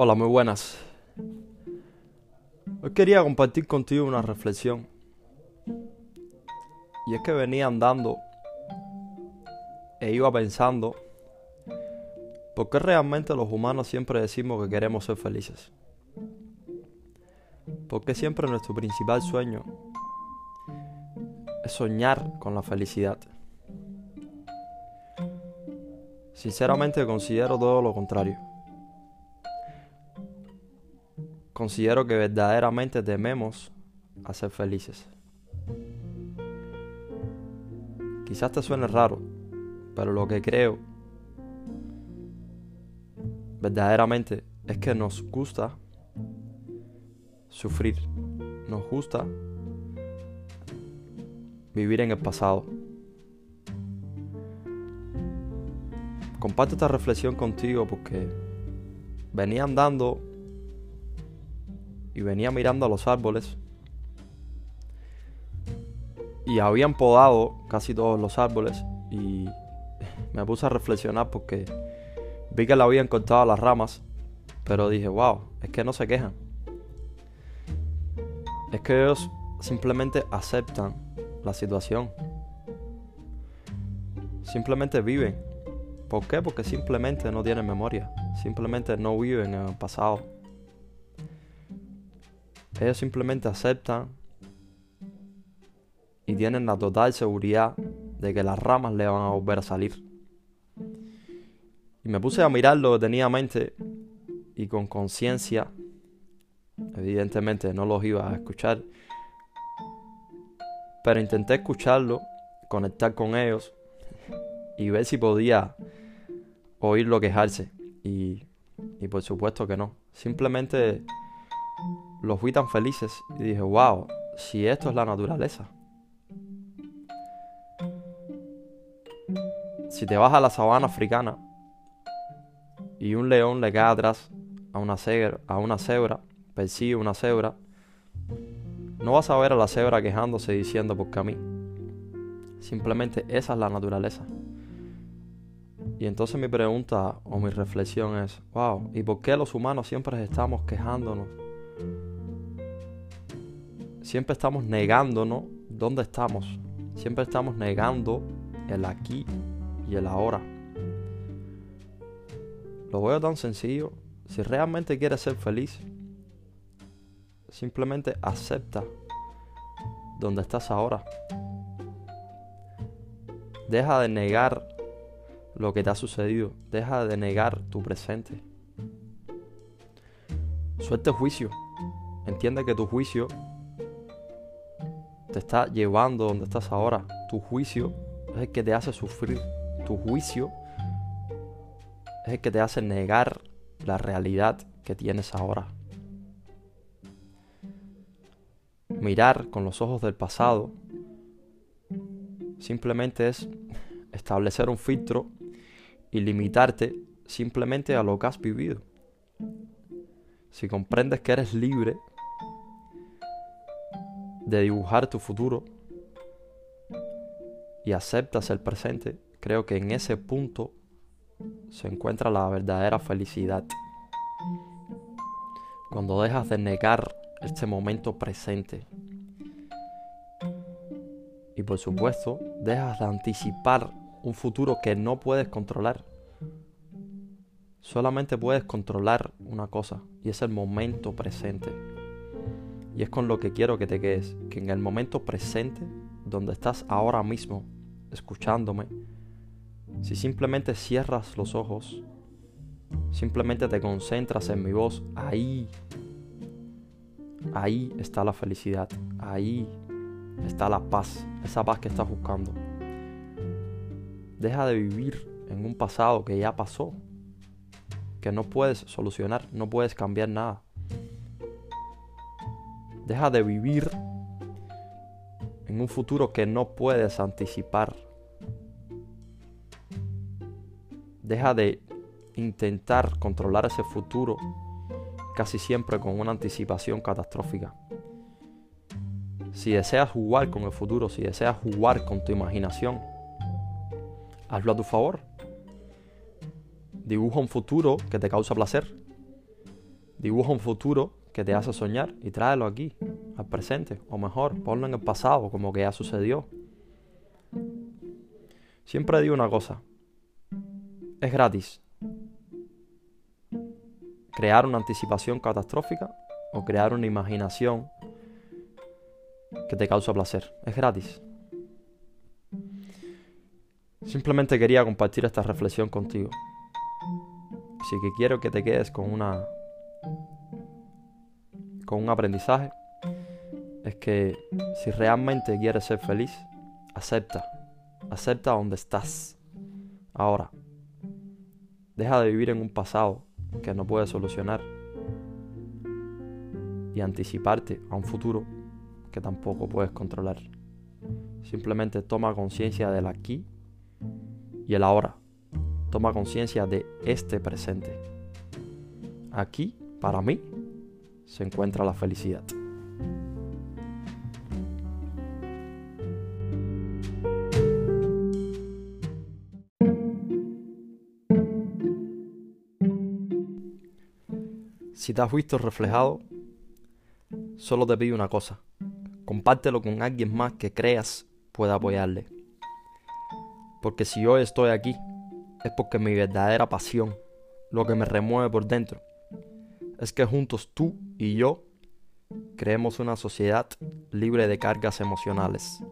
Hola, muy buenas. Hoy quería compartir contigo una reflexión. Y es que venía andando e iba pensando por qué realmente los humanos siempre decimos que queremos ser felices. Porque siempre nuestro principal sueño es soñar con la felicidad. Sinceramente considero todo lo contrario. Considero que verdaderamente tememos a ser felices. Quizás te suene raro, pero lo que creo verdaderamente es que nos gusta sufrir, nos gusta vivir en el pasado. Comparto esta reflexión contigo porque venía andando y venía mirando a los árboles y habían podado casi todos los árboles y me puse a reflexionar porque vi que le habían cortado las ramas, pero dije, wow, es que no se quejan. Es que ellos simplemente aceptan la situación. Simplemente viven. ¿Por qué? Porque simplemente no tienen memoria. Simplemente no viven en el pasado. Ellos simplemente aceptan y tienen la total seguridad de que las ramas le van a volver a salir. Y me puse a mirarlo detenidamente y con conciencia. Evidentemente no los iba a escuchar. Pero intenté escucharlo, conectar con ellos y ver si podía oírlo quejarse. Y, y por supuesto que no. Simplemente los vi tan felices y dije, wow, si esto es la naturaleza. Si te vas a la sabana africana y un león le cae atrás a una cebra, a una cebra persigue una cebra, no vas a ver a la cebra quejándose diciendo porque a mí. Simplemente esa es la naturaleza. Y entonces mi pregunta o mi reflexión es, wow, ¿y por qué los humanos siempre estamos quejándonos siempre estamos negándonos dónde estamos. Siempre estamos negando el aquí y el ahora. Lo veo tan sencillo. Si realmente quieres ser feliz, simplemente acepta donde estás ahora. Deja de negar lo que te ha sucedido. Deja de negar tu presente. Suelte juicio. Entiende que tu juicio te está llevando donde estás ahora. Tu juicio es el que te hace sufrir. Tu juicio es el que te hace negar la realidad que tienes ahora. Mirar con los ojos del pasado simplemente es establecer un filtro y limitarte simplemente a lo que has vivido. Si comprendes que eres libre de dibujar tu futuro y aceptas el presente, creo que en ese punto se encuentra la verdadera felicidad. Cuando dejas de negar este momento presente. Y por supuesto, dejas de anticipar un futuro que no puedes controlar. Solamente puedes controlar una cosa y es el momento presente. Y es con lo que quiero que te quedes, que en el momento presente, donde estás ahora mismo, escuchándome, si simplemente cierras los ojos, simplemente te concentras en mi voz, ahí, ahí está la felicidad, ahí está la paz, esa paz que estás buscando. Deja de vivir en un pasado que ya pasó, que no puedes solucionar, no puedes cambiar nada. Deja de vivir en un futuro que no puedes anticipar. Deja de intentar controlar ese futuro casi siempre con una anticipación catastrófica. Si deseas jugar con el futuro, si deseas jugar con tu imaginación, hazlo a tu favor. Dibuja un futuro que te causa placer. Dibuja un futuro que te hace soñar y tráelo aquí, al presente, o mejor, ponlo en el pasado, como que ya sucedió. Siempre digo una cosa, es gratis. Crear una anticipación catastrófica o crear una imaginación que te causa placer. Es gratis. Simplemente quería compartir esta reflexión contigo. Así que quiero que te quedes con una con un aprendizaje es que si realmente quieres ser feliz, acepta, acepta donde estás. Ahora, deja de vivir en un pasado que no puedes solucionar y anticiparte a un futuro que tampoco puedes controlar. Simplemente toma conciencia del aquí y el ahora. Toma conciencia de este presente. Aquí, para mí, se encuentra la felicidad. Si te has visto reflejado, solo te pido una cosa. Compártelo con alguien más que creas pueda apoyarle. Porque si hoy estoy aquí, es porque mi verdadera pasión, lo que me remueve por dentro, es que juntos tú y yo creemos una sociedad libre de cargas emocionales,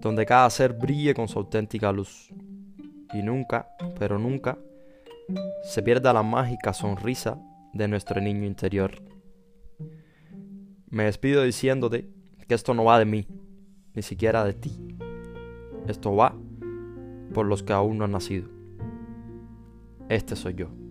donde cada ser brille con su auténtica luz y nunca, pero nunca, se pierda la mágica sonrisa de nuestro niño interior. Me despido diciéndote que esto no va de mí, ni siquiera de ti. Esto va por los que aún no han nacido. Este soy yo.